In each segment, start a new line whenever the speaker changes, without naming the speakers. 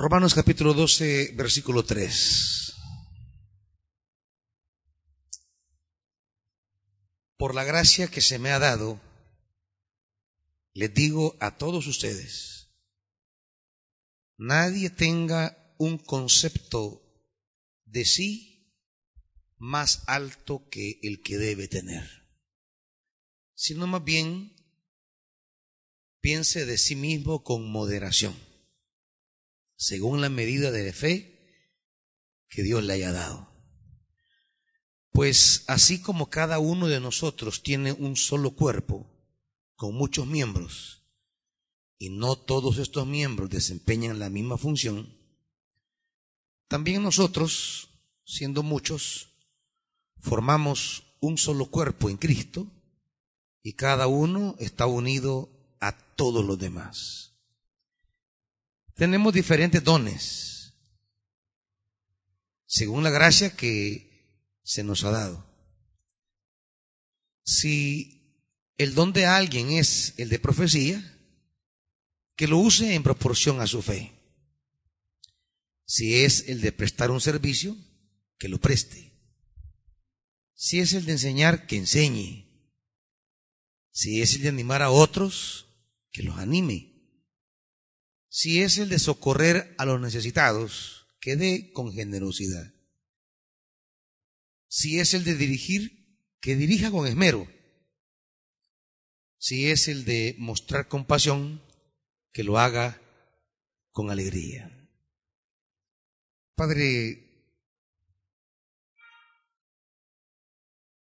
Romanos capítulo 12, versículo 3. Por la gracia que se me ha dado, les digo a todos ustedes, nadie tenga un concepto de sí más alto que el que debe tener, sino más bien piense de sí mismo con moderación, según la medida de fe que Dios le haya dado. Pues así como cada uno de nosotros tiene un solo cuerpo con muchos miembros, y no todos estos miembros desempeñan la misma función, también nosotros, siendo muchos, formamos un solo cuerpo en Cristo y cada uno está unido a todos los demás. Tenemos diferentes dones, según la gracia que se nos ha dado. Si el don de alguien es el de profecía, que lo use en proporción a su fe. Si es el de prestar un servicio, que lo preste. Si es el de enseñar, que enseñe. Si es el de animar a otros, que los anime. Si es el de socorrer a los necesitados, que dé con generosidad. Si es el de dirigir, que dirija con esmero. Si es el de mostrar compasión, que lo haga con alegría. Padre,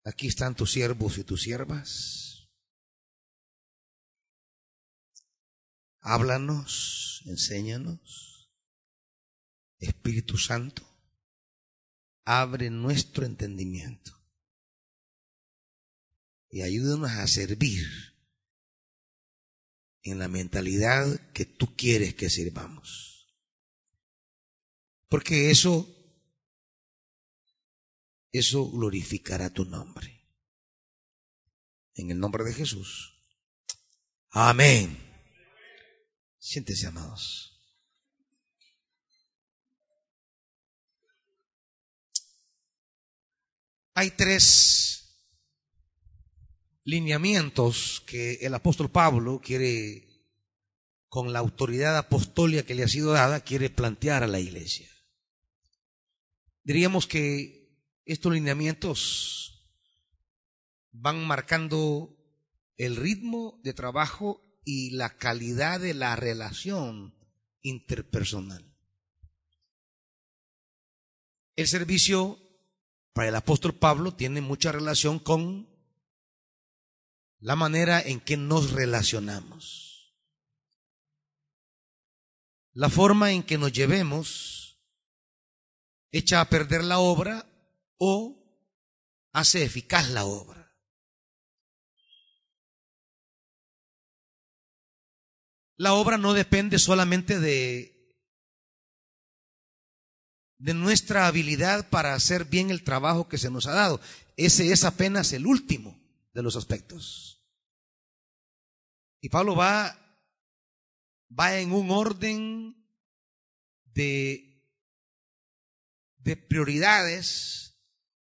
aquí están tus siervos y tus siervas. Háblanos, enséñanos. Espíritu Santo, abre nuestro entendimiento y ayúdanos a servir en la mentalidad que tú quieres que sirvamos. Porque eso, eso glorificará tu nombre. En el nombre de Jesús. Amén. Siéntese, amados. Hay tres lineamientos que el apóstol Pablo quiere, con la autoridad apostólica que le ha sido dada, quiere plantear a la iglesia. Diríamos que estos lineamientos van marcando el ritmo de trabajo y la calidad de la relación interpersonal. El servicio para el apóstol Pablo tiene mucha relación con la manera en que nos relacionamos. La forma en que nos llevemos echa a perder la obra o hace eficaz la obra. La obra no depende solamente de, de nuestra habilidad para hacer bien el trabajo que se nos ha dado. Ese es apenas el último de los aspectos. Y Pablo va, va en un orden de, de prioridades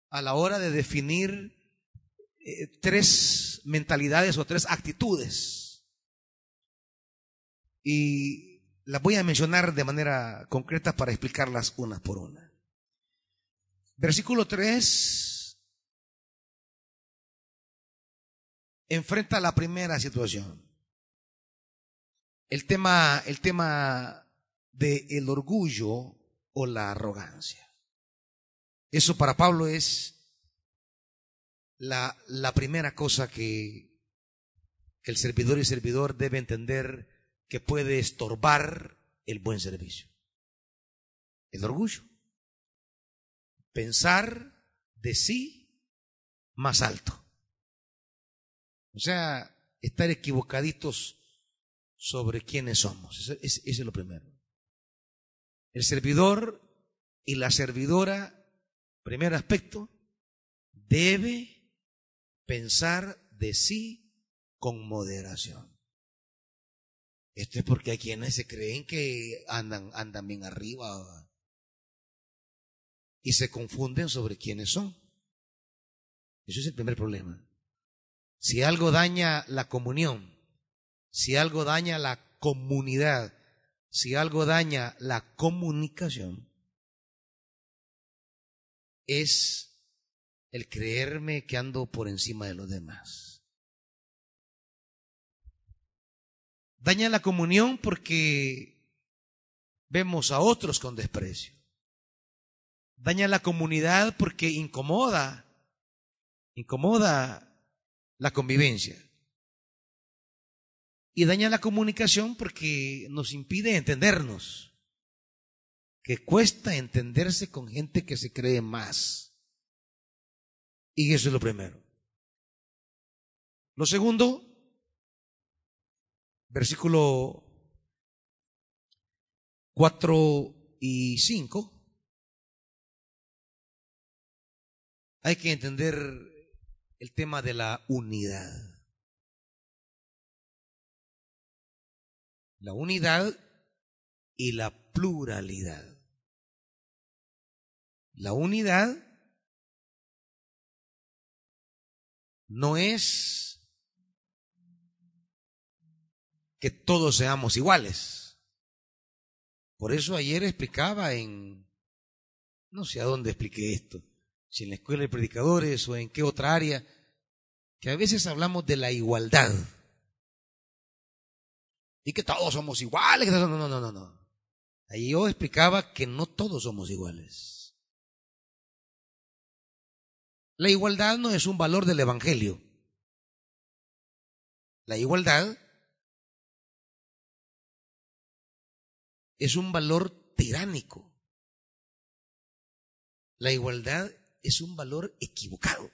a la hora de definir eh, tres mentalidades o tres actitudes y las voy a mencionar de manera concreta para explicarlas una por una. Versículo 3 enfrenta la primera situación. El tema, el tema de el orgullo o la arrogancia. Eso para Pablo es la, la primera cosa que el servidor y servidor debe entender que puede estorbar el buen servicio. El orgullo. Pensar de sí más alto. O sea, estar equivocaditos sobre quiénes somos. Eso, es lo primero. El servidor y la servidora, primer aspecto, debe pensar de sí con moderación. Esto es porque hay quienes se creen que andan, andan bien arriba y se confunden sobre quiénes son. Eso es el primer problema. Si algo daña la comunión, si algo daña la comunidad, si algo daña la comunicación, es el creerme que ando por encima de los demás. Daña la comunión porque vemos a otros con desprecio. Daña la comunidad porque incomoda, incomoda la convivencia. Y daña la comunicación porque nos impide entendernos. Que cuesta entenderse con gente que se cree más. Y eso es lo primero. Lo segundo, versículo 4 y 5, hay que entender el tema de la unidad. La unidad y la pluralidad. La unidad no es que todos seamos iguales. Por eso ayer explicaba en, no sé a dónde expliqué esto, si en la escuela de predicadores o en qué otra área, que a veces hablamos de la igualdad. Y que todos somos iguales. No, no, no, no, no. Ahí yo explicaba que no todos somos iguales. La igualdad no es un valor del Evangelio. La igualdad es un valor tiránico. La igualdad es un valor equivocado.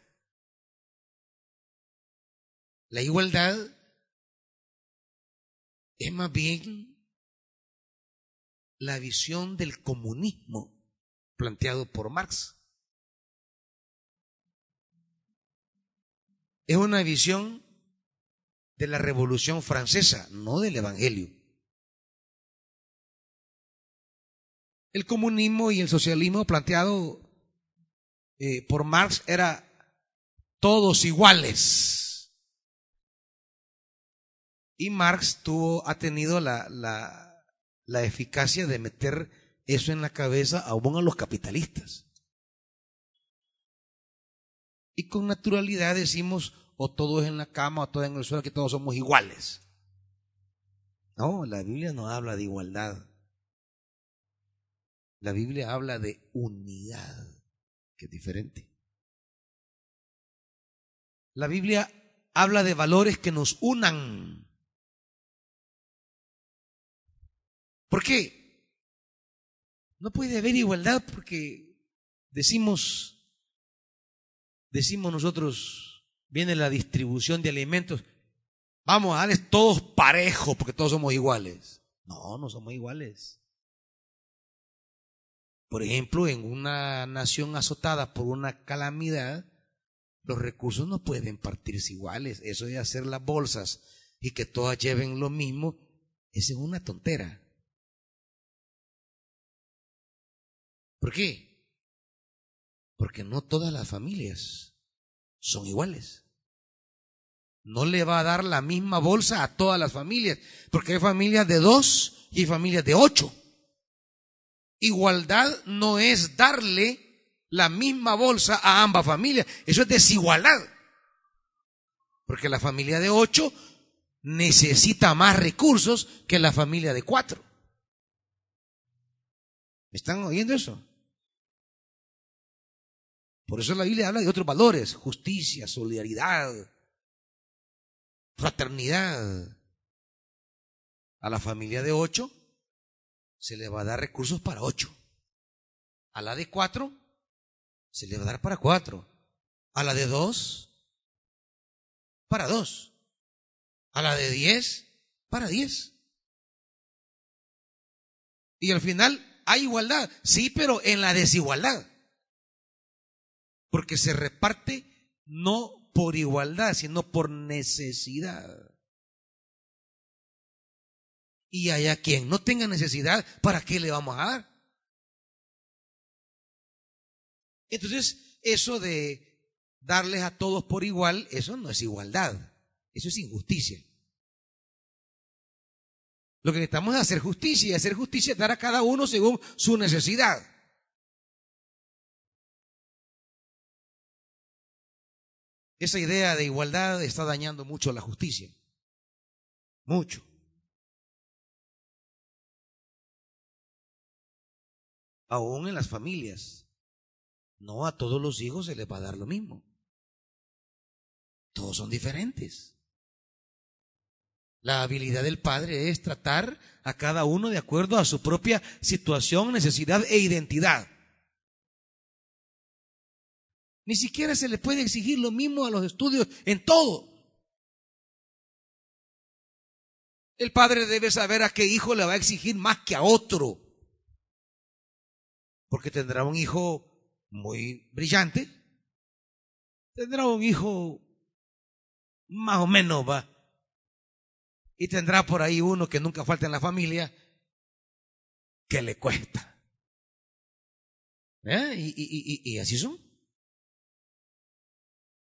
La igualdad es más bien la visión del comunismo planteado por Marx. Es una visión de la Revolución Francesa, no del Evangelio. El comunismo y el socialismo planteado eh, por Marx era todos iguales. Y Marx tuvo, ha tenido la, la, la eficacia de meter eso en la cabeza aún a los capitalistas. Y con naturalidad decimos, o todos en la cama, o todos en el suelo, que todos somos iguales. No, la Biblia no habla de igualdad. La Biblia habla de unidad, que es diferente. La Biblia habla de valores que nos unan. ¿Por qué? No puede haber igualdad porque decimos, decimos nosotros, viene la distribución de alimentos, vamos a darles todos parejos porque todos somos iguales. No, no somos iguales. Por ejemplo, en una nación azotada por una calamidad, los recursos no pueden partirse iguales. Eso de hacer las bolsas y que todas lleven lo mismo, es una tontera. ¿Por qué? Porque no todas las familias son iguales. No le va a dar la misma bolsa a todas las familias, porque hay familias de dos y familias de ocho. Igualdad no es darle la misma bolsa a ambas familias. Eso es desigualdad. Porque la familia de ocho necesita más recursos que la familia de cuatro. ¿Me están oyendo eso? Por eso la Biblia habla de otros valores, justicia, solidaridad, fraternidad. A la familia de ocho se le va a dar recursos para ocho. A la de cuatro, se le va a dar para cuatro. A la de dos, para dos. A la de diez, para diez. Y al final hay igualdad, sí, pero en la desigualdad. Porque se reparte no por igualdad, sino por necesidad. Y haya quien no tenga necesidad, ¿para qué le vamos a dar? Entonces, eso de darles a todos por igual, eso no es igualdad, eso es injusticia. Lo que necesitamos es hacer justicia y hacer justicia es dar a cada uno según su necesidad. Esa idea de igualdad está dañando mucho la justicia. Mucho. Aún en las familias. No a todos los hijos se les va a dar lo mismo. Todos son diferentes. La habilidad del padre es tratar a cada uno de acuerdo a su propia situación, necesidad e identidad. Ni siquiera se le puede exigir lo mismo a los estudios en todo. El padre debe saber a qué hijo le va a exigir más que a otro. Porque tendrá un hijo muy brillante, tendrá un hijo más o menos, va. Y tendrá por ahí uno que nunca falta en la familia, que le cuesta. ¿Eh? Y, y, y así son.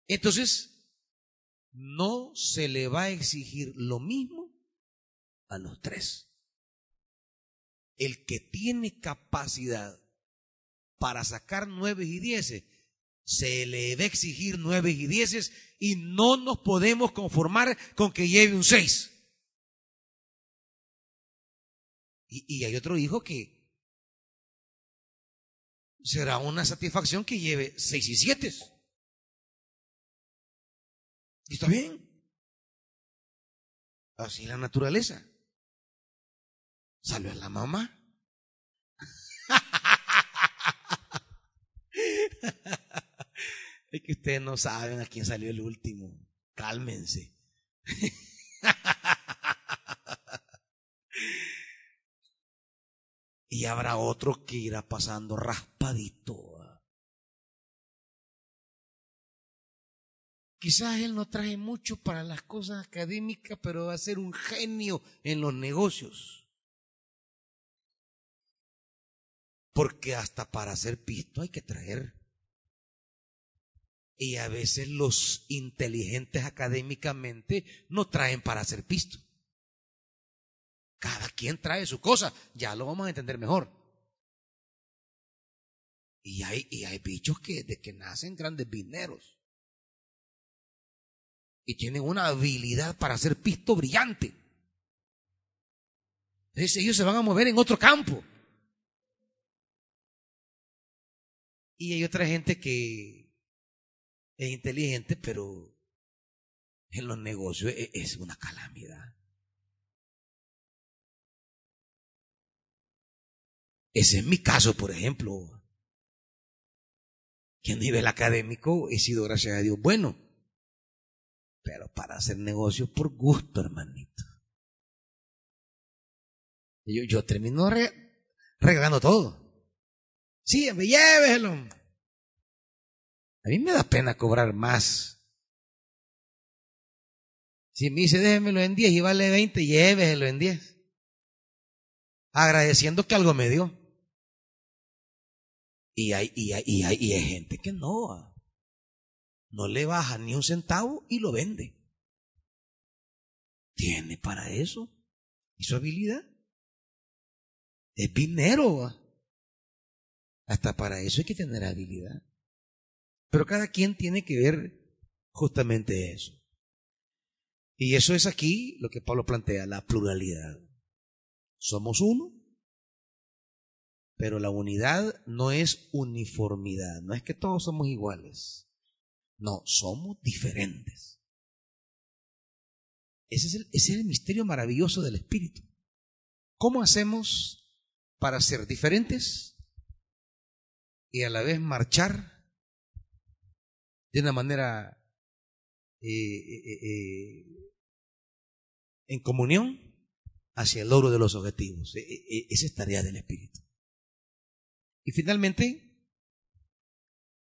Entonces, no se le va a exigir lo mismo a los tres. El que tiene capacidad para sacar nueve y dieces, se le a exigir nueve y dieces y no nos podemos conformar con que lleve un seis. Y, hay otro hijo que será una satisfacción que lleve seis y siete. Y está bien. Así la naturaleza. Salió a la mamá. es que ustedes no saben a quién salió el último. Cálmense. y habrá otro que irá pasando raspadito. Quizás él no trae mucho para las cosas académicas, pero va a ser un genio en los negocios. Porque hasta para hacer pisto hay que traer. Y a veces los inteligentes académicamente no traen para hacer pisto. Cada quien trae su cosa, ya lo vamos a entender mejor. Y hay, y hay bichos que de que nacen grandes vineros y tienen una habilidad para hacer pisto brillante. Entonces ellos se van a mover en otro campo. Y hay otra gente que es inteligente, pero en los negocios e-, es una calamidad. Ese es mi caso, por ejemplo. Que a nivel académico he sido, gracias a Dios, bueno pero para hacer negocios por gusto, hermanito. Yo, termino regalando todo. Sí, me llévelo. A mí me da pena cobrar más. Si me dice déjemelo en 10 y vale 20, llévelo en 10. Agradeciendo que algo me dio. Y hay, y hay, y hay, y hay gente que no no le baja ni un centavo y lo vende. Tiene para eso. ¿Y su habilidad? Es dinero. Hasta para eso hay que tener habilidad. Pero cada quien tiene que ver justamente eso. Y eso es aquí lo que Pablo plantea, la pluralidad. Somos uno, pero la unidad no es uniformidad, no es que todos somos iguales. No, somos diferentes. Ese es, el, ese es el misterio maravilloso del Espíritu. ¿Cómo hacemos para ser diferentes y a la vez marchar de una manera eh, eh, eh, en comunión hacia el logro de los objetivos? E, e, e, esa es tarea del Espíritu. Y finalmente,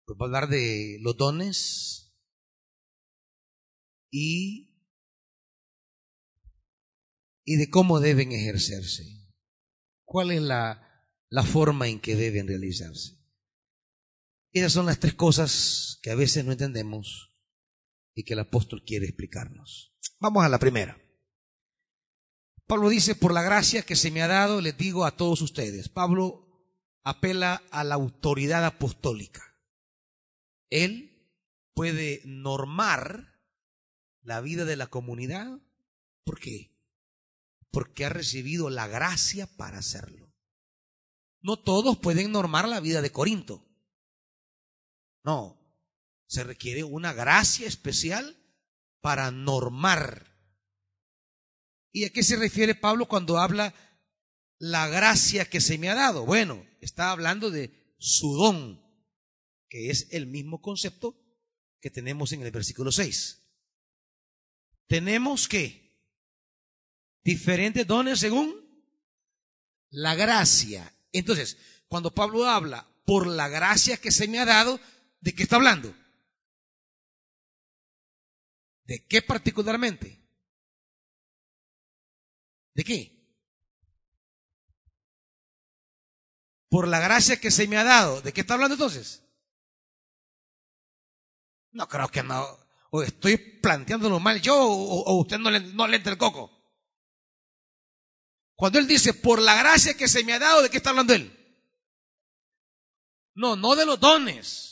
pues a hablar de los dones y y de cómo deben ejercerse. ¿Cuál es la, la forma en que deben realizarse? Esas son las tres cosas que a veces no entendemos y que el apóstol quiere explicarnos. Vamos a la primera. Pablo dice, por la gracia que se me ha dado, les digo a todos ustedes. Pablo apela a la autoridad apostólica. Él puede normar la vida de la comunidad. ¿Por qué? Porque ha recibido la gracia para hacerlo. No todos pueden normar la vida de Corinto. No, se requiere una gracia especial para normar. ¿Y a qué se refiere Pablo cuando habla la gracia que se me ha dado? Bueno, está hablando de su don, que es el mismo concepto que tenemos en el versículo 6. Tenemos que diferentes dones según la gracia. Entonces, cuando Pablo habla por la gracia que se me ha dado, ¿de qué está hablando? ¿De qué particularmente? ¿De qué? Por la gracia que se me ha dado. ¿De qué está hablando entonces? No creo que no. O estoy planteándolo mal yo o, usted no le, no le entra el coco. Cuando él dice, por la gracia que se me ha dado, ¿de qué está hablando él? No, no de los dones.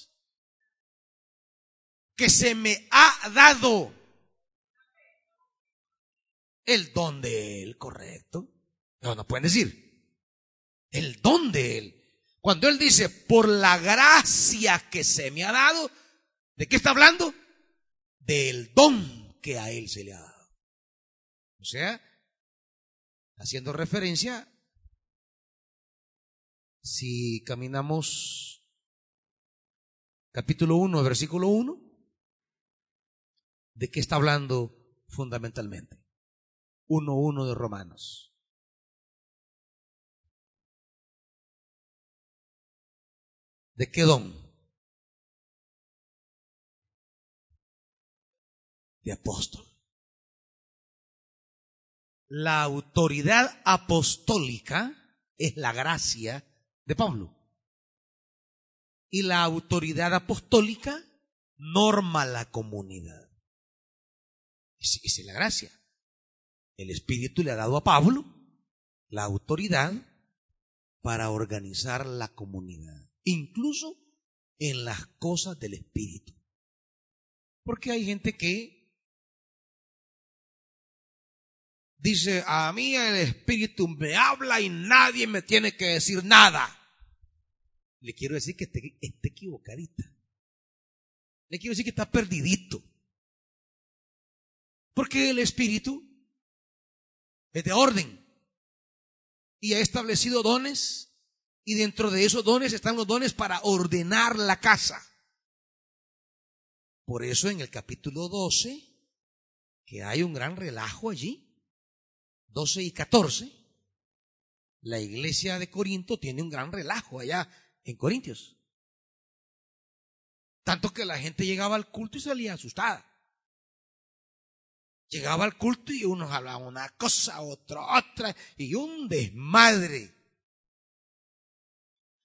Que se me ha dado el don de Él, correcto. No, no pueden decir. El don de Él. Cuando Él dice, por la gracia que se me ha dado, ¿de qué está hablando? Del don que a Él se le ha dado. O sea, haciendo referencia, si caminamos capítulo 1, versículo 1, ¿de qué está hablando fundamentalmente? 1.1 de Romanos. ¿De qué don? De apóstol. La autoridad apostólica es la gracia de Pablo. Y la autoridad apostólica norma la comunidad. Esa es la gracia. El Espíritu le ha dado a Pablo la autoridad para organizar la comunidad, incluso en las cosas del Espíritu. Porque hay gente que dice, a mí el Espíritu me habla y nadie me tiene que decir nada. Le quiero decir que esté equivocadita. Le quiero decir que está perdidito. Porque el Espíritu es de orden. Y ha establecido dones y dentro de esos dones están los dones para ordenar la casa. Por eso en el capítulo 12, que hay un gran relajo allí, 12 y 14, la iglesia de Corinto tiene un gran relajo allá en Corintios. Tanto que la gente llegaba al culto y salía asustada. Llegaba al culto y unos hablaban una cosa, otra, otra, y un desmadre.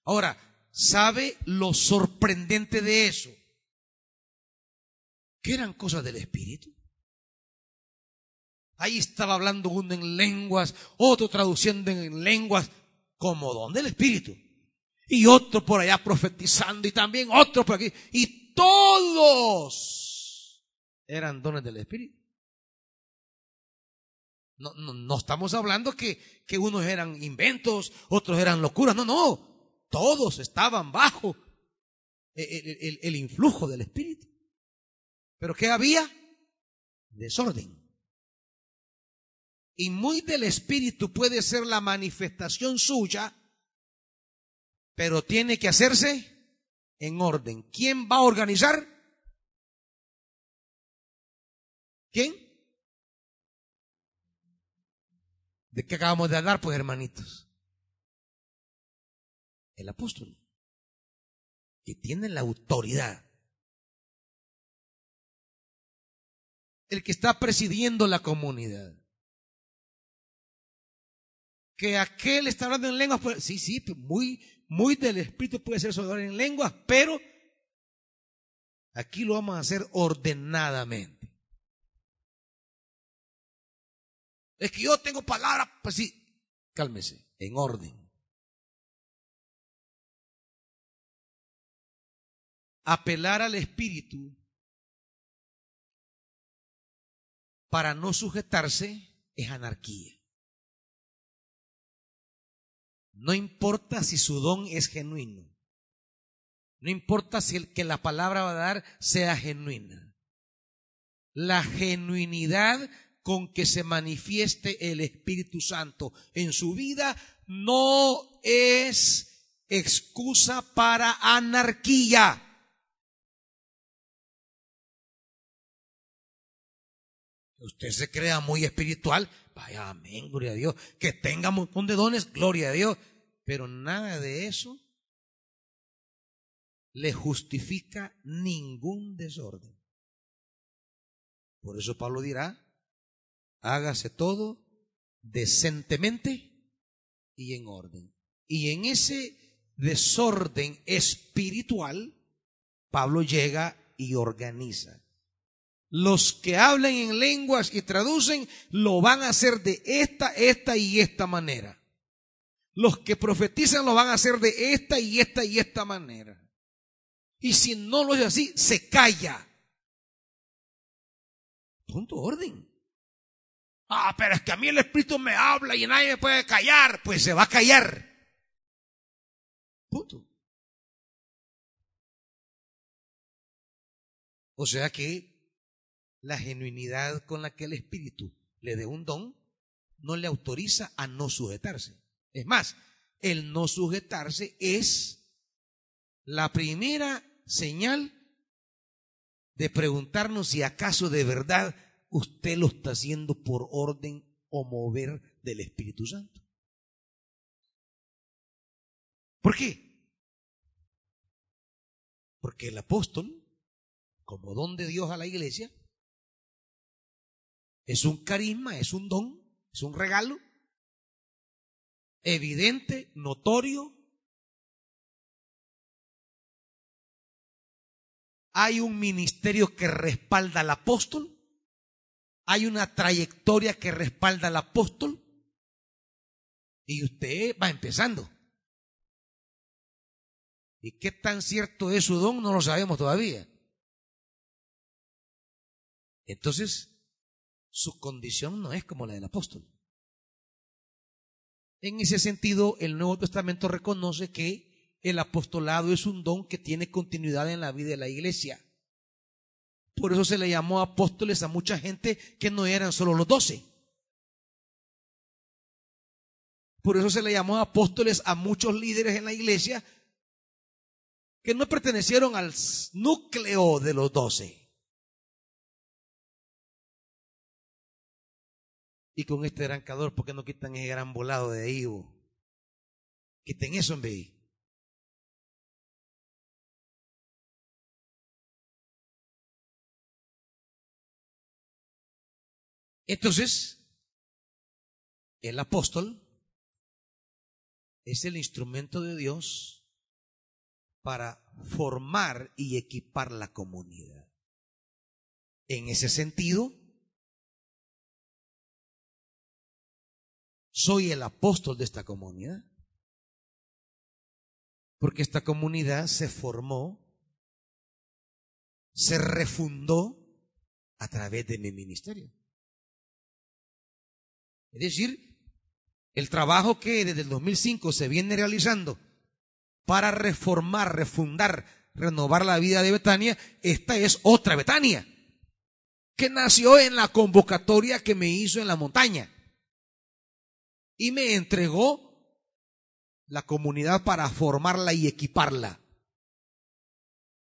Ahora, ¿sabe lo sorprendente de eso? Que eran cosas del Espíritu. Ahí estaba hablando uno en lenguas, otro traduciendo en lenguas, como don del Espíritu. Y otro por allá profetizando y también otro por aquí. Y todos eran dones del Espíritu. No, no, estamos hablando que, que unos eran inventos, otros eran locuras. No, no. Todos estaban bajo el, el influjo del Espíritu. Pero ¿qué había? Desorden. Y muy del Espíritu puede ser la manifestación suya, pero tiene que hacerse en orden. ¿Quién va a organizar? ¿Quién? ¿De qué acabamos de hablar, pues, hermanitos? El apóstol, que tiene la autoridad. El que está presidiendo la comunidad. que aquel está hablando en lenguas, pues, sí, sí, pues, muy, muy del Espíritu puede ser sobre en lenguas, pero aquí lo vamos a hacer ordenadamente. Es que yo tengo palabras, pues sí, cálmese, en orden. Apelar al Espíritu para no sujetarse es anarquía. No importa si su don es genuino. No importa si el que la palabra va a dar sea genuina. La genuinidad con que se manifieste el Espíritu Santo en su vida no es excusa para anarquía. Usted se crea muy espiritual, vaya, amén, gloria a Dios. Que tenga un montón de dones, gloria a Dios. Pero nada de eso le justifica ningún desorden. Por eso Pablo dirá, hágase todo decentemente y en orden. Y en ese desorden espiritual, Pablo llega y organiza. Los que hablan en lenguas y traducen lo van a hacer de esta, esta y esta manera. Los que profetizan lo van a hacer de esta y esta y esta manera. Y si no lo es así, se calla. Punto orden. Ah, pero es que a mí el Espíritu me habla y nadie me puede callar. Pues se va a callar. Punto. O sea que la genuinidad con la que el Espíritu le dé un don no le autoriza a no sujetarse. Es más, el no sujetarse es la primera señal de preguntarnos si acaso de verdad usted lo está haciendo por orden o mover del Espíritu Santo. ¿Por qué? Porque el apóstol, como don de Dios a la iglesia, es un carisma, es un don, es un regalo evidente, notorio. Hay un ministerio que respalda al apóstol. Hay una trayectoria que respalda al apóstol. Y usted va empezando. ¿Y qué tan cierto es su don? No lo sabemos todavía. Entonces, su condición no es como la del apóstol. En ese sentido, el Nuevo Testamento reconoce que el apostolado es un don que tiene continuidad en la vida de la iglesia. Por eso se le llamó apóstoles a mucha gente que no eran solo los doce. Por eso se le llamó apóstoles a muchos líderes en la iglesia que no pertenecieron al núcleo de los doce. Y con este gran calor, ¿por qué no quitan ese gran volado de ahí? Quiten eso en vez. Entonces, el apóstol es el instrumento de Dios para formar y equipar la comunidad. En ese sentido, soy el apóstol de esta comunidad. Porque esta comunidad se formó, se refundó a través de mi ministerio. Es decir, el trabajo que desde el 2005 se viene realizando para reformar, refundar, renovar la vida de Betania, esta es otra Betania, que nació en la convocatoria que me hizo en la montaña y me entregó la comunidad para formarla y equiparla.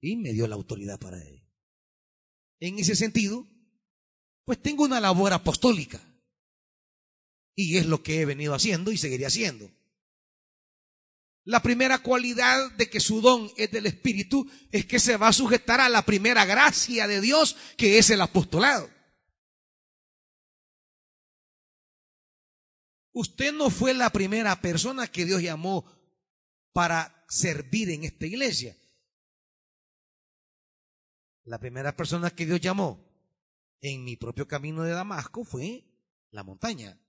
Y me dio la autoridad para ello. En ese sentido, pues tengo una labor apostólica. Y es lo que he venido haciendo y seguiré haciendo. La primera cualidad de que su don es del Espíritu es que se va a sujetar a la primera gracia de Dios, que es el apostolado. Usted no fue la primera persona que Dios llamó para servir en esta iglesia. La primera persona que Dios llamó en mi propio camino de Damasco fue la montaña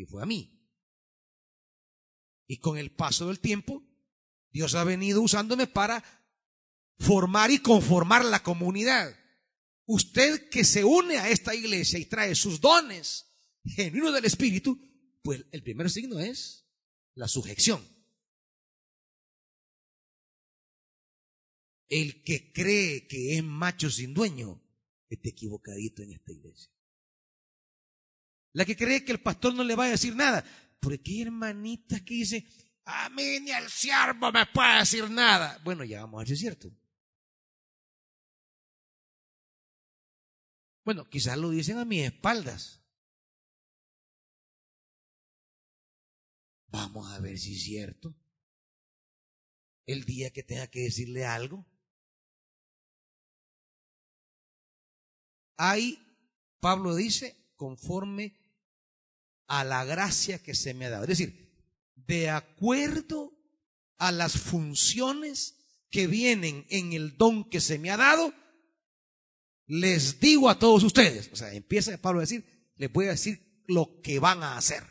y fue a mí. Y con el paso del tiempo, Dios ha venido usándome para formar y conformar la comunidad. Usted que se une a esta iglesia y trae sus dones genuinos del Espíritu, pues el primer signo es la sujeción. El que cree que es macho sin dueño está equivocadito en esta iglesia. La que cree que el pastor no le va a decir nada. Porque hay hermanitas que dice, a mí ni el siervo me puede decir nada. Bueno, ya vamos a ver si es cierto. Bueno, quizás lo dicen a mis espaldas. Vamos a ver si es cierto. El día que tenga que decirle algo. Hay, Pablo dice, conforme a la gracia que se me ha dado. Es decir, de acuerdo a las funciones que vienen en el don que se me ha dado, les digo a todos ustedes. O sea, empieza Pablo a decir, les voy a decir lo que van a hacer.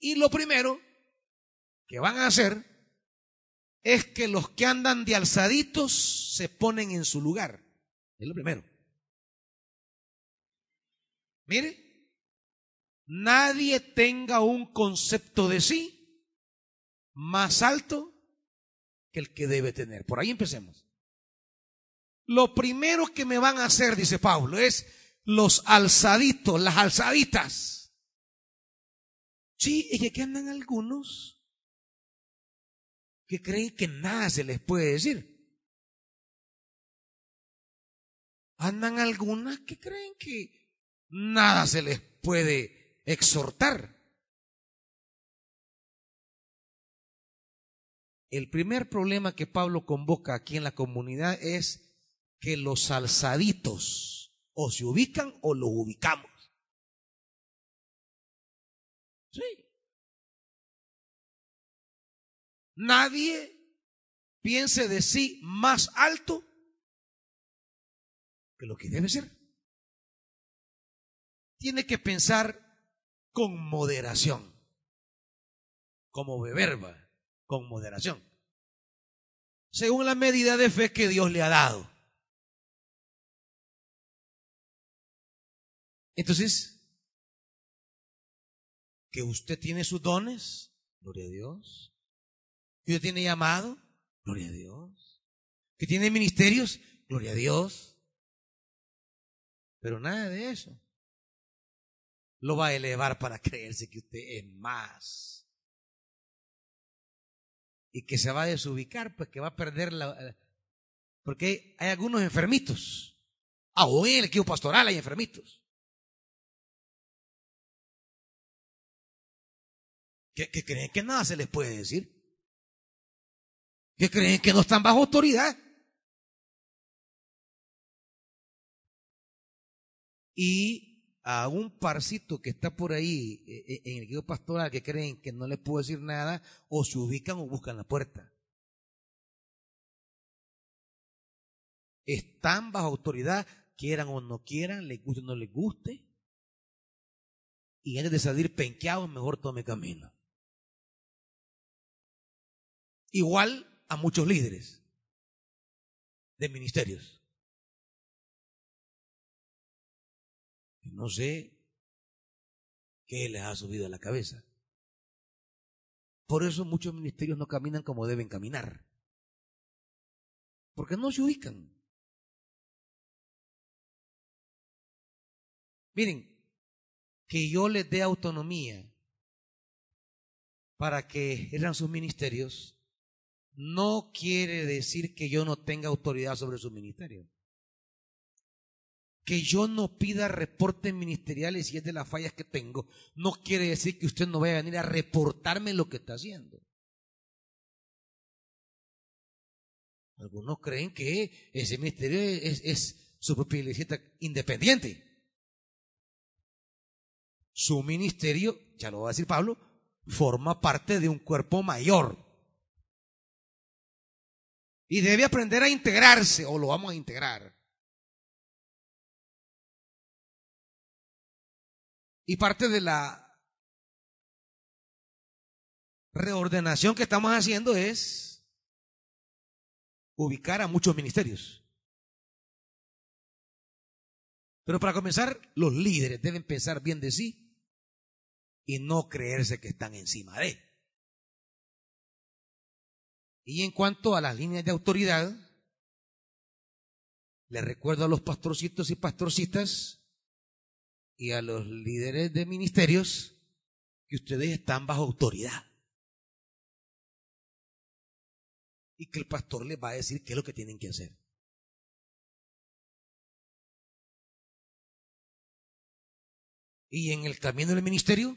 Y lo primero que van a hacer es que los que andan de alzaditos se ponen en su lugar. Es lo primero. Mire, nadie tenga un concepto de sí más alto que el que debe tener. Por ahí empecemos. Lo primero que me van a hacer, dice Pablo, es los alzaditos, las alzaditas. Sí, y que andan algunos que creen que nada se les puede decir. Andan algunas que creen que nada se les puede exhortar. El primer problema que Pablo convoca aquí en la comunidad es que los alzaditos o se ubican o los ubicamos. Sí. Nadie piense de sí más alto que lo que debe ser. Tiene que pensar con moderación, como beberba, con moderación, según la medida de fe que Dios le ha dado. Entonces, que usted tiene sus dones, gloria a Dios. Que usted tiene llamado, gloria a Dios. Que tiene ministerios, gloria a Dios. Pero nada de eso lo va a elevar para creerse que usted es más. Y que se va a desubicar, pues que va a perder la... Porque hay algunos enfermitos. Aún en el equipo pastoral hay enfermitos. que, creen que nada se les puede decir, que creen que no están bajo autoridad. Y a un parcito que está por ahí eh, eh, en el equipo pastoral que creen que no les puedo decir nada, o se ubican o buscan la puerta. Están bajo autoridad, quieran o no quieran, les guste o no les guste. Y antes de salir penqueados, mejor tome camino. Igual a muchos líderes de ministerios. No sé qué les ha subido a la cabeza. Por eso muchos ministerios no caminan como deben caminar. Porque no se ubican. Miren, que yo les dé autonomía para que eran sus ministerios no quiere decir que yo no tenga autoridad sobre su ministerio. Que yo no pida reportes ministeriales y es de las fallas que tengo, no quiere decir que usted no vaya a venir a reportarme lo que está haciendo. Algunos creen que ese ministerio es, su propia iglesia independiente. Su ministerio, ya lo va a decir Pablo, forma parte de un cuerpo mayor. Y debe aprender a integrarse, o lo vamos a integrar. Y parte de la reordenación que estamos haciendo es ubicar a muchos ministerios. Pero para comenzar, los líderes deben pensar bien de sí y no creerse que están encima de. Y en cuanto a las líneas de autoridad, les recuerdo a los pastorcitos y pastorcitas y a los líderes de ministerios que ustedes están bajo autoridad. y que el pastor les va a decir qué es lo que tienen que hacer. Y en el camino del ministerio,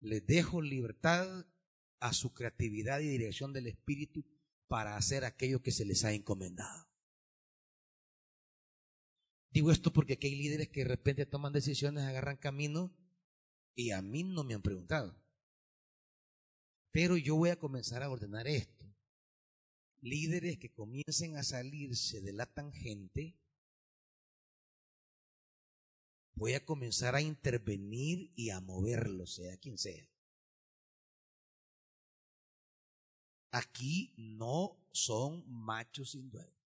les dejo libertad a su creatividad y dirección del Espíritu para hacer aquello que se les ha encomendado. Digo esto porque aquí hay líderes que de repente toman decisiones, agarran camino y a mí no me han preguntado. Pero yo voy a comenzar a ordenar esto. Líderes que comiencen a salirse de la tangente, voy a comenzar a intervenir y a moverlo, sea quien sea. Aquí no son machos sin dueño.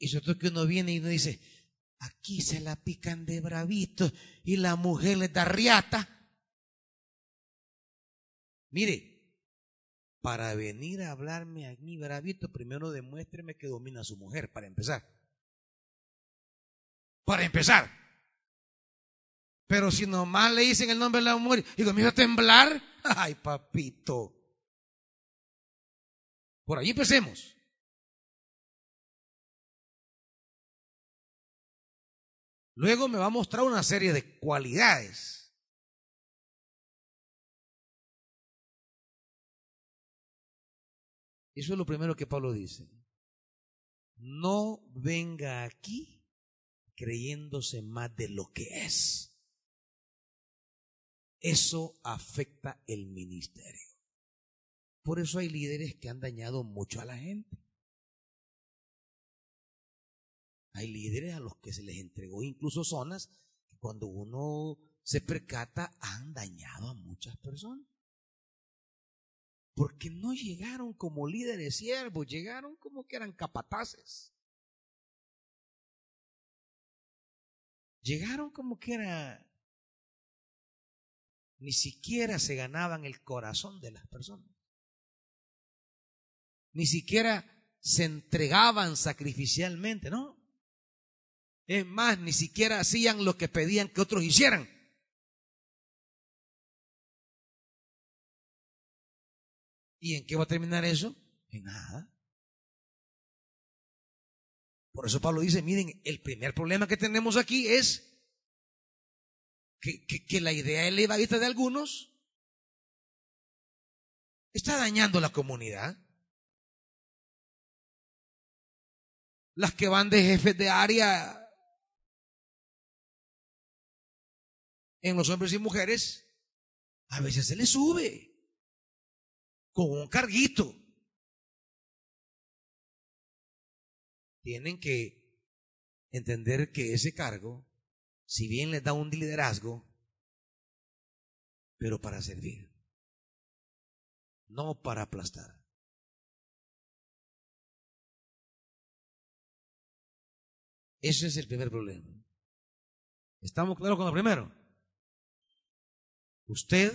Y eso que uno viene y uno dice, Aquí se la pican de bravito y la mujer le da riata. Mire, para venir a hablarme a mí bravito, primero demuéstreme que domina a su mujer, para empezar. Para empezar. Pero si nomás le dicen el nombre de la mujer y comienza a temblar, ay papito. Por ahí empecemos. Luego me va a mostrar una serie de cualidades. Eso es lo primero que Pablo dice. No venga aquí creyéndose más de lo que es. Eso afecta el ministerio. Por eso hay líderes que han dañado mucho a la gente. Hay líderes a los que se les entregó incluso zonas que cuando uno se percata han dañado a muchas personas. Porque no llegaron como líderes siervos, llegaron como que eran capataces. Llegaron como que era ni siquiera se ganaban el corazón de las personas. Ni siquiera se entregaban sacrificialmente, ¿no? Es más, ni siquiera hacían lo que pedían que otros hicieran. ¿Y en qué va a terminar eso? En nada. Por eso Pablo dice, miren, el primer problema que tenemos aquí es que, la idea elevadita de algunos está dañando la comunidad. Las que van de jefes de área en los hombres y mujeres, a veces se les sube con un carguito. Tienen que entender que ese cargo, si bien les da un liderazgo, pero para servir, no para aplastar. Ese es el primer problema. ¿Estamos claros con lo primero? Usted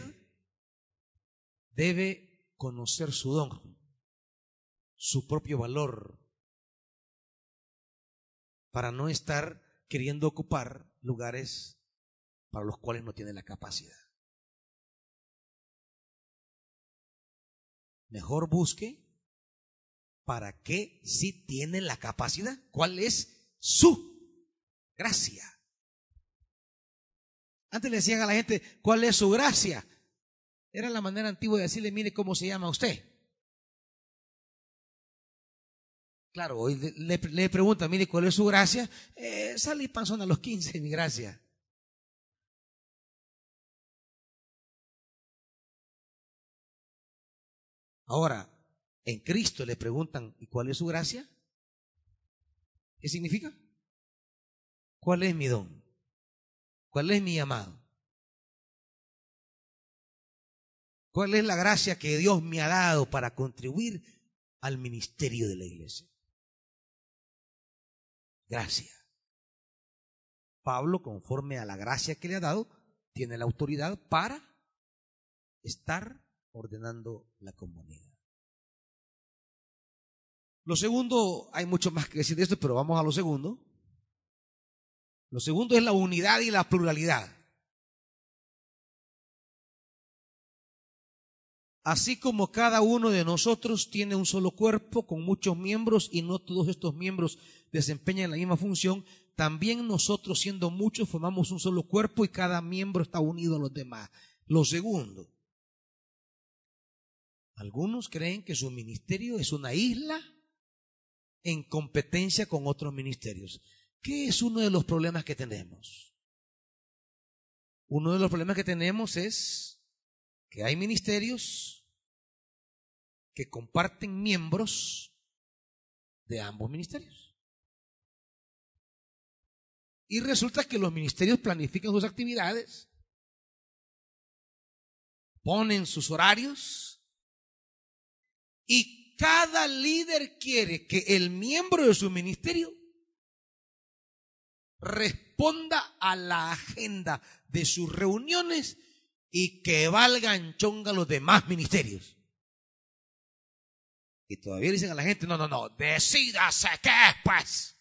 debe conocer su don, su propio valor, para no estar queriendo ocupar lugares para los cuales no tiene la capacidad. Mejor busque para qué sí tiene la capacidad, cuál es su gracia. Antes le decían a la gente, ¿cuál es su gracia? Era la manera antigua de decirle, mire cómo se llama usted. Claro, hoy le, le preguntan, mire, ¿cuál es su gracia? Eh, salí panzón a los 15, mi gracia. Ahora, en Cristo le preguntan, ¿y cuál es su gracia? ¿Qué significa? ¿Cuál es mi don? ¿Cuál es mi llamado? ¿Cuál es la gracia que Dios me ha dado para contribuir al ministerio de la iglesia? Gracia. Pablo, conforme a la gracia que le ha dado, tiene la autoridad para estar ordenando la comunidad. Lo segundo, hay mucho más que decir de esto, pero vamos a lo segundo. Lo segundo es la unidad y la pluralidad. Así como cada uno de nosotros tiene un solo cuerpo con muchos miembros y no todos estos miembros desempeñan la misma función, también nosotros siendo muchos formamos un solo cuerpo y cada miembro está unido a los demás. Lo segundo, algunos creen que su ministerio es una isla en competencia con otros ministerios. ¿Qué es uno de los problemas que tenemos? Uno de los problemas que tenemos es que hay ministerios que comparten miembros de ambos ministerios. Y resulta que los ministerios planifican sus actividades, ponen sus horarios y cada líder quiere que el miembro de su ministerio responda a la agenda de sus reuniones y que valgan chonga los demás ministerios. Y todavía dicen a la gente, no, no, no, decídase qué es, pues.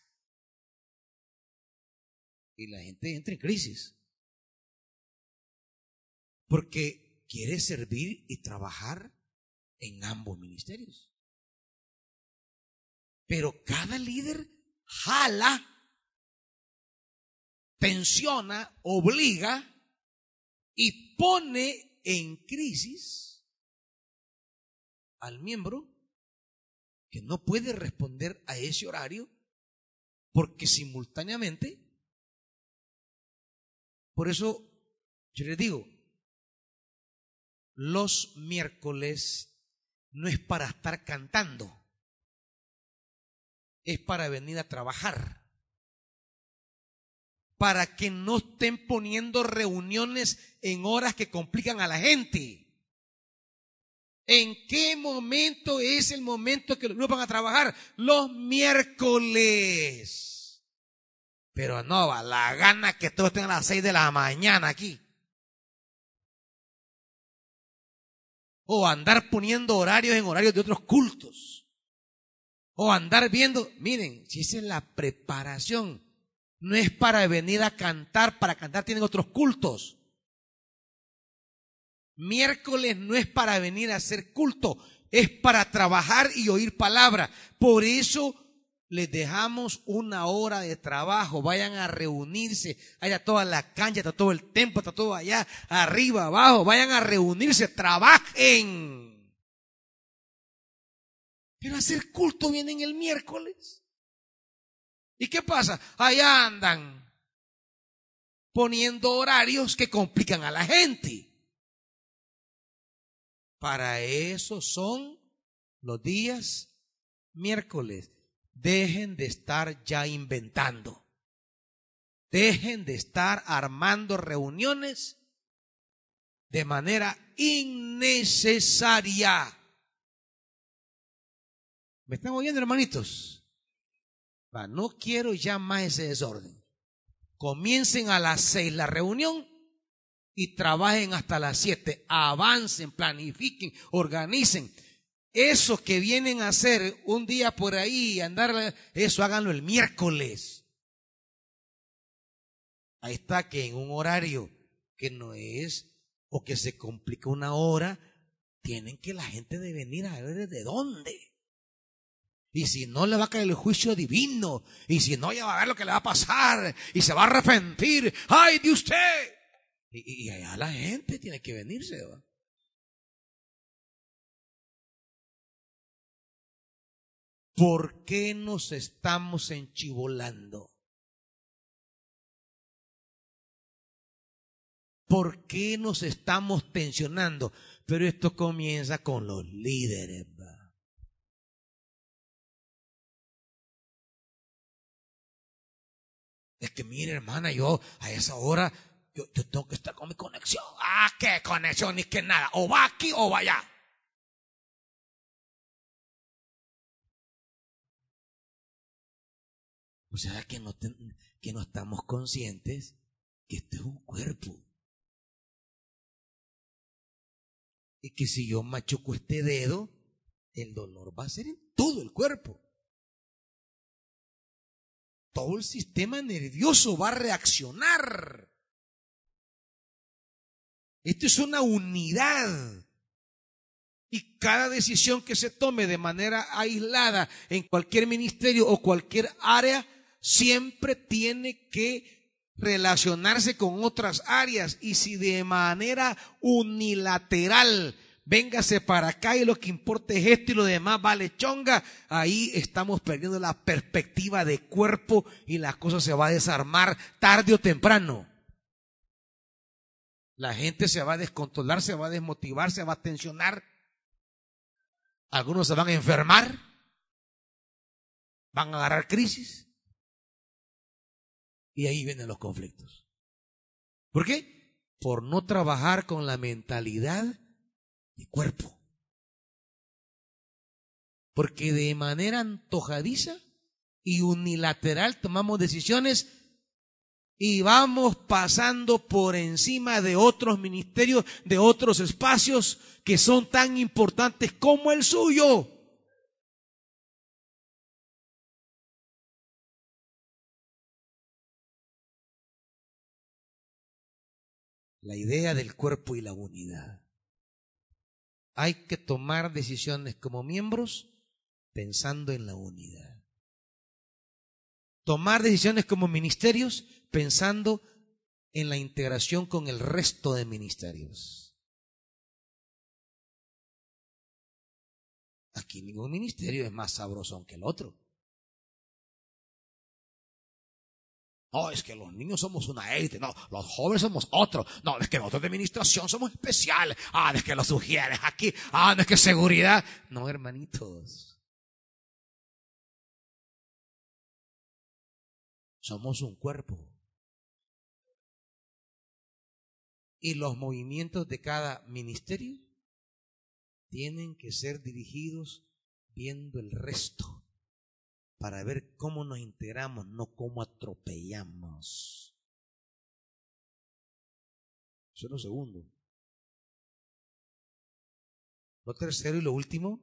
Y la gente entra en crisis. Porque quiere servir y trabajar en ambos ministerios. Pero cada líder jala, tensiona, obliga y pone en crisis al miembro que no puede responder a ese horario porque simultáneamente, por eso yo les digo, los miércoles no es para estar cantando es para venir a trabajar. Para que no estén poniendo reuniones en horas que complican a la gente. ¿En qué momento es el momento que los grupos van a trabajar? Los miércoles. Pero no, va la gana que todos estén a las seis de la mañana aquí. O andar poniendo horarios en horarios de otros cultos. O andar viendo, miren, si esa es la preparación, no es para venir a cantar, para cantar tienen otros cultos. Miércoles no es para venir a hacer culto, es para trabajar y oír palabra. Por eso les dejamos una hora de trabajo, vayan a reunirse, haya toda la cancha, está todo el templo, está todo allá, arriba, abajo, vayan a reunirse, trabajen. Pero hacer culto viene en el miércoles. ¿Y qué pasa? Allá andan poniendo horarios que complican a la gente. Para eso son los días miércoles. Dejen de estar ya inventando. Dejen de estar armando reuniones de manera innecesaria. ¿Me están oyendo, hermanitos? No quiero ya más ese desorden. Comiencen a las seis la reunión y trabajen hasta las siete. Avancen, planifiquen, organicen. Eso que vienen a hacer un día por ahí, andar, eso háganlo el miércoles. Ahí está que en un horario que no es o que se complica una hora, tienen que la gente de venir a ver de dónde. Y si no, le va a caer el juicio divino. Y si no, ya va a ver lo que le va a pasar. Y se va a arrepentir. ¡Ay de usted! Y, allá la gente tiene que venirse. ¿Por qué nos estamos enchivolando? ¿Por qué nos estamos tensionando? Pero esto comienza con los líderes. Es que mire, hermana, yo a esa hora yo, tengo que estar con mi conexión. Ah, qué conexión, ni que nada. O va aquí o va allá. O sea que no, que no estamos conscientes que este es un cuerpo. Y que si yo machuco este dedo, el dolor va a ser en todo el cuerpo. Todo el sistema nervioso va a reaccionar. Esto es una unidad. Y cada decisión que se tome de manera aislada en cualquier ministerio o cualquier área, siempre tiene que relacionarse con otras áreas y si de manera unilateral véngase para acá y lo que importa es esto y lo demás vale chonga, ahí estamos perdiendo la perspectiva de cuerpo y la cosa se va a desarmar tarde o temprano. La gente se va a descontrolar, se va a desmotivar, se va a tensionar. Algunos se van a enfermar, van a agarrar crisis. Y ahí vienen los conflictos. ¿Por qué? Por no trabajar con la mentalidad de cuerpo. Porque de manera antojadiza y unilateral tomamos decisiones y vamos pasando por encima de otros ministerios, de otros espacios que son tan importantes como el suyo. la idea del cuerpo y la unidad. Hay que tomar decisiones como miembros pensando en la unidad. Tomar decisiones como ministerios pensando en la integración con el resto de ministerios. Aquí ningún ministerio es más sabroso que el otro. No, es que los niños somos una élite. No, los jóvenes somos otro. No, es que nosotros de administración somos especiales. Ah, es que los sugieres aquí. Ah, es que seguridad. No, hermanitos. Somos un cuerpo. Y los movimientos de cada ministerio tienen que ser dirigidos viendo el resto para ver cómo nos integramos, no cómo atropellamos. Eso es lo segundo. Lo tercero y lo último,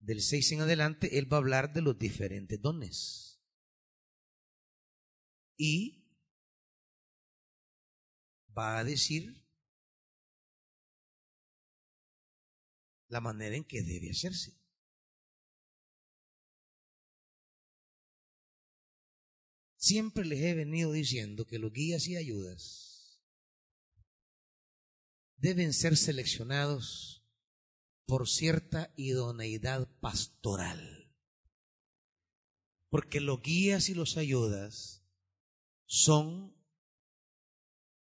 del 6 en adelante, él va a hablar de los diferentes dones. Y va a decir la manera en que debe hacerse. Siempre les he venido diciendo que los guías y ayudas deben ser seleccionados por cierta idoneidad pastoral. Porque los guías y los ayudas son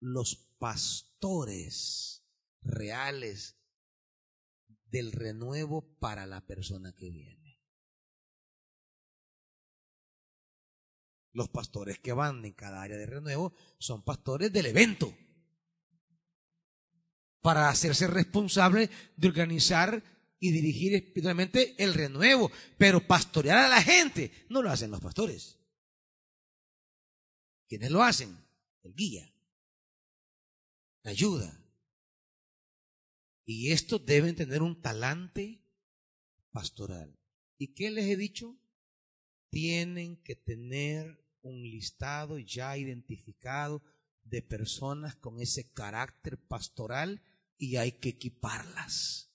los pastores reales del renuevo para la persona que viene. Los pastores que van en cada área de renuevo son pastores del evento para hacerse responsable de organizar y dirigir espiritualmente el renuevo, pero pastorear a la gente no lo hacen los pastores. ¿Quiénes lo hacen? El guía, la ayuda, y estos deben tener un talante pastoral. ¿Y qué les he dicho? Tienen que tener un listado ya identificado de personas con ese carácter pastoral y hay que equiparlas.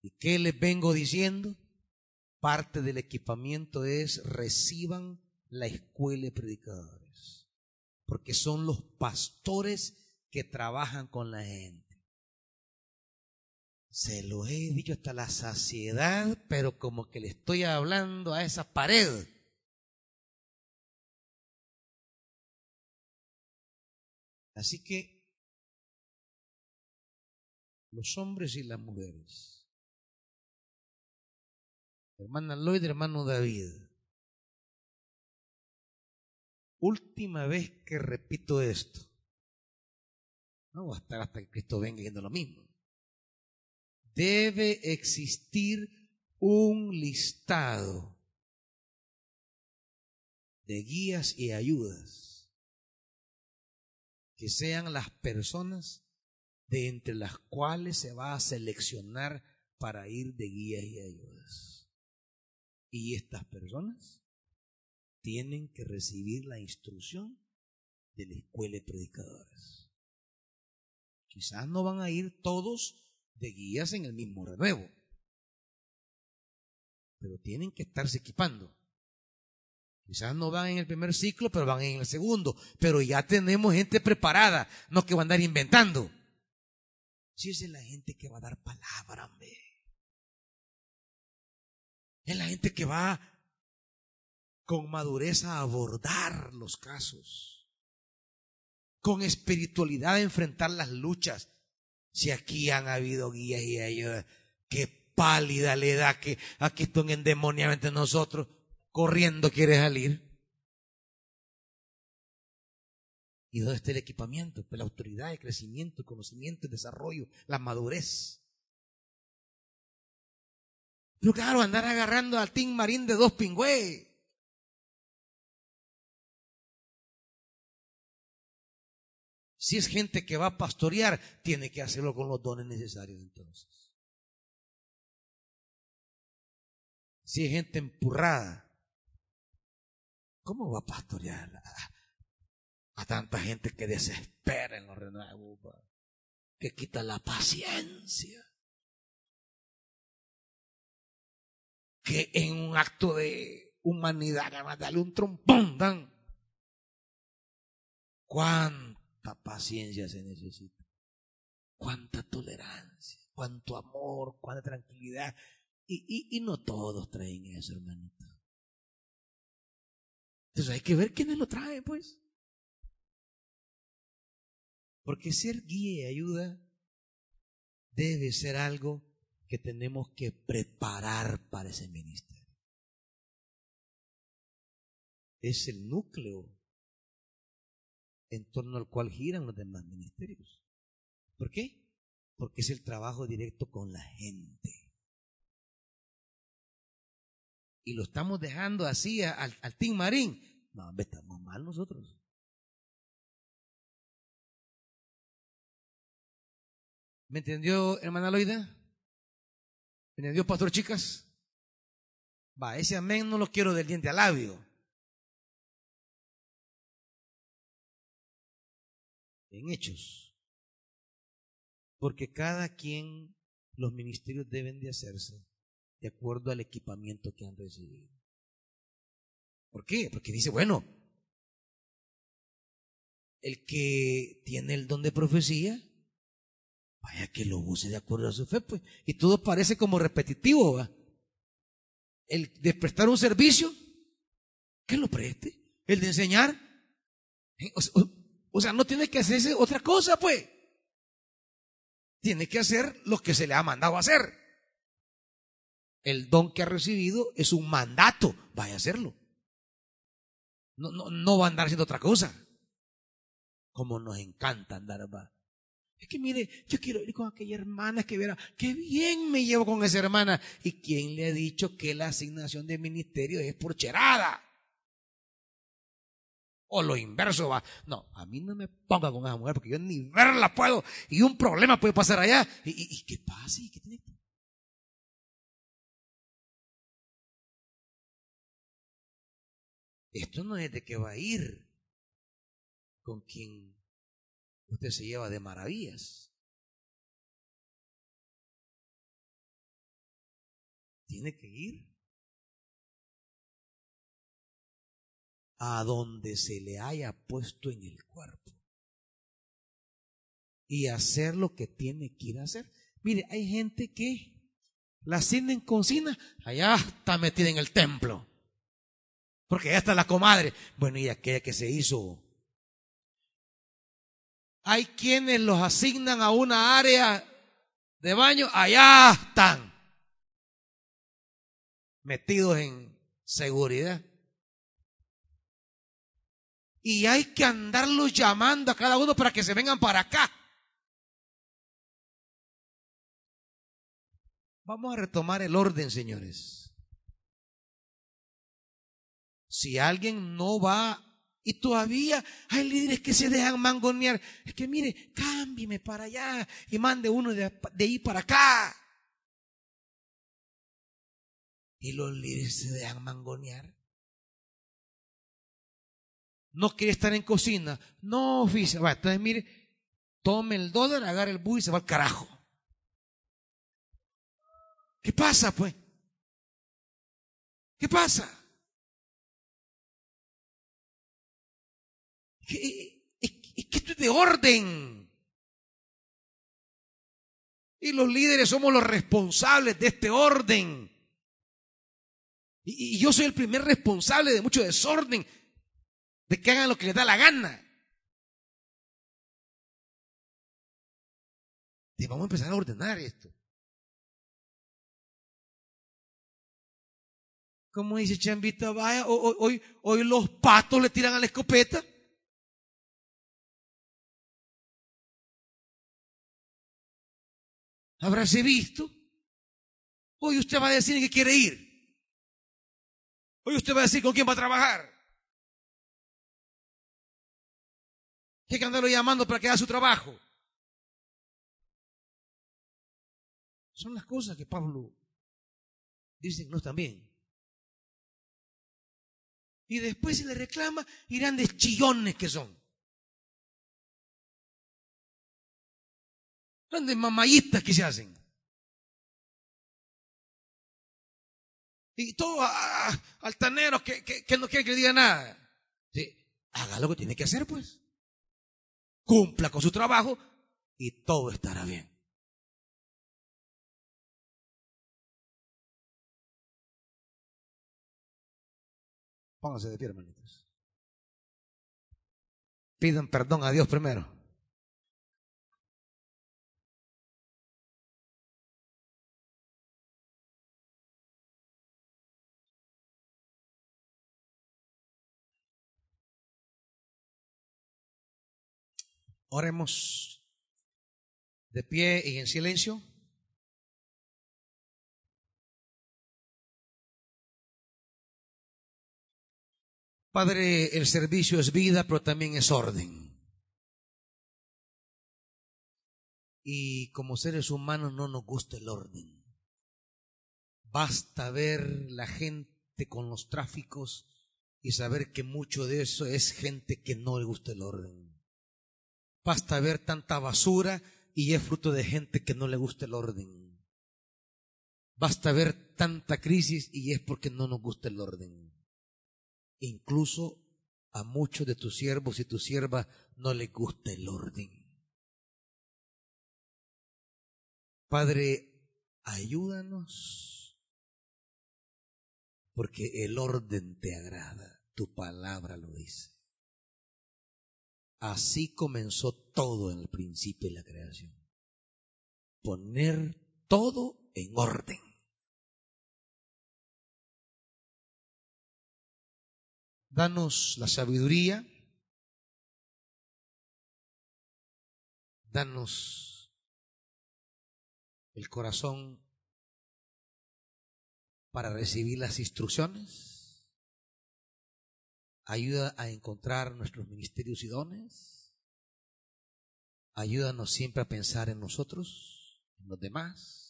¿Y qué les vengo diciendo? Parte del equipamiento es reciban la escuela de predicadores, porque son los pastores que trabajan con la gente Se lo he dicho hasta la saciedad, pero como que le estoy hablando a esa pared. Así que los hombres y las mujeres, hermana Lloyd, hermano David, última vez que repito esto, no a estar hasta que Cristo venga yendo lo mismo. Debe existir un listado de guías y ayudas que sean las personas de entre las cuales se va a seleccionar para ir de guías y ayudas. Y estas personas tienen que recibir la instrucción de la escuela de predicadores. Quizás no van a ir todos de guías en el mismo renuevo, pero tienen que estarse equipando. Quizás no van en el primer ciclo, pero van en el segundo. Pero ya tenemos gente preparada, no que va a andar inventando. Si es la gente que va a dar palabra, hombre. Es la gente que va con madurez a abordar los casos. Con espiritualidad a enfrentar las luchas. Si aquí han habido guías y ayudas, qué pálida le da que aquí están endemoniamente nosotros corriendo quiere salir. ¿Y dónde está el equipamiento? Pues la autoridad, el crecimiento, el conocimiento, el desarrollo, la madurez. Pero claro, andar agarrando al Team Marín de dos pingües. Si es gente que va a pastorear, tiene que hacerlo con los dones necesarios entonces. Si es gente empurrada, ¿Cómo va a pastorear a, tanta gente que desespera en los renuevos? Que quita la paciencia. Que en un acto de humanidad, además darle un trompón, dan. ¿Cuánta paciencia se necesita? ¿Cuánta tolerancia? ¿Cuánto amor? ¿Cuánta tranquilidad? Y, y, y no todos traen eso, hermanito. Entonces hay que ver quiénes lo traen, pues. Porque ser guía y ayuda debe ser algo que tenemos que preparar para ese ministerio. Es el núcleo en torno al cual giran los demás ministerios. ¿Por qué? Porque es el trabajo directo con la gente. y lo estamos dejando así al, al Team Marín, no, estamos mal nosotros. ¿Me entendió, hermana Loida? ¿Me entendió, pastor chicas? Va, ese amén no lo quiero del diente al labio. En hechos. Porque cada quien, los ministerios deben de hacerse de acuerdo al equipamiento que han recibido. ¿Por qué? Porque dice, bueno, el que tiene el don de profecía, vaya que lo use de acuerdo a su fe, pues. Y todo parece como repetitivo, ¿va? El de prestar un servicio, que lo preste. El de enseñar, ¿eh? O sea, no tiene que hacerse otra cosa, pues. Tiene que hacer lo que se le ha mandado a hacer el don que ha recibido es un mandato, vaya a hacerlo. No, no, no va a andar haciendo otra cosa. Como nos encanta andar, va. Es que mire, yo quiero ir con aquella hermana que verá, qué bien me llevo con esa hermana. ¿Y quién le ha dicho que la asignación de ministerio es por cherada? O lo inverso va. No, a mí no me ponga con esa mujer porque yo ni verla puedo y un problema puede pasar allá. ¿Y, qué pasa? ¿Y qué tiene Esto no es de que va a ir con quien usted se lleva de maravillas. Tiene que ir a donde se le haya puesto en el cuerpo y hacer lo que tiene que ir a hacer. Mire, hay gente que la ascienden con cocina, allá está metida en el templo. Porque allá está la comadre. Bueno, y aquella que se hizo. Hay quienes los asignan a una área de baño, allá están. Metidos en seguridad. Y hay que andarlos llamando a cada uno para que se vengan para acá. Vamos a retomar el orden, señores. Si alguien no va y todavía hay líderes que se dejan mangonear, es que mire, cámbieme para allá y mande uno de, de ahí para acá. Y los líderes se dejan mangonear. No quiere estar en cocina. No, oficial. entonces mire, tome el dólar, agarre el bus y se va al carajo. ¿Qué pasa, pues? ¿Qué pasa? Es que esto es de orden. Y los líderes somos los responsables de este orden. Y, yo soy el primer responsable de mucho desorden, de que hagan lo que les da la gana. Y vamos a empezar a ordenar esto. Como dice Chambita, vaya, hoy, hoy, los patos le tiran a la escopeta. Habráse visto. Hoy usted va a decir que quiere ir. Hoy usted va a decir con quién va a trabajar. Hay que andarlo llamando para que haga su trabajo. Son las cosas que Pablo dice que no están bien. Y después se le reclama, irán de chillones que son. Grandes mamayitas que se hacen. Y todos altaneros que, que, no quieren que le diga nada. haga lo que tiene que hacer, pues. Cumpla con su trabajo y todo estará bien. Pónganse de pie, hermanitos. Pidan perdón a Dios primero. Oremos de pie y en silencio. Padre, el servicio es vida, pero también es orden. Y como seres humanos no nos gusta el orden. Basta ver la gente con los tráficos y saber que mucho de eso es gente que no le gusta el orden. Basta ver tanta basura y es fruto de gente que no le gusta el orden. Basta ver tanta crisis y es porque no nos gusta el orden incluso a muchos de tus siervos y tu sierva no les gusta el orden. Padre, ayúdanos, porque el orden te agrada, tu palabra lo dice. Así comenzó todo en el principio de la creación. Poner todo en orden. Danos la sabiduría. Danos el corazón para recibir las instrucciones. Ayuda a encontrar nuestros ministerios y dones. Ayúdanos siempre a pensar en nosotros, en los demás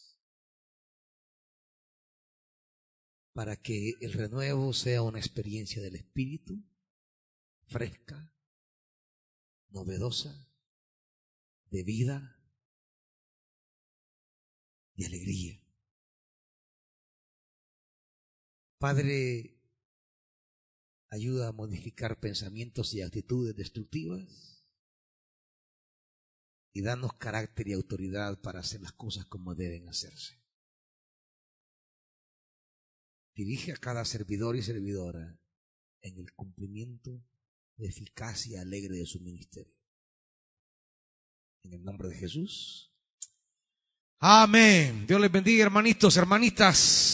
para que el renuevo sea una experiencia del Espíritu, fresca, novedosa, de vida, de alegría. Padre, ayuda a modificar pensamientos y actitudes destructivas y danos carácter y autoridad para hacer las cosas como deben hacerse. Dirige a cada servidor y servidora en el cumplimiento eficaz y alegre de su ministerio. En el nombre de Jesús. Amén. Dios les bendiga, hermanitos, hermanitas.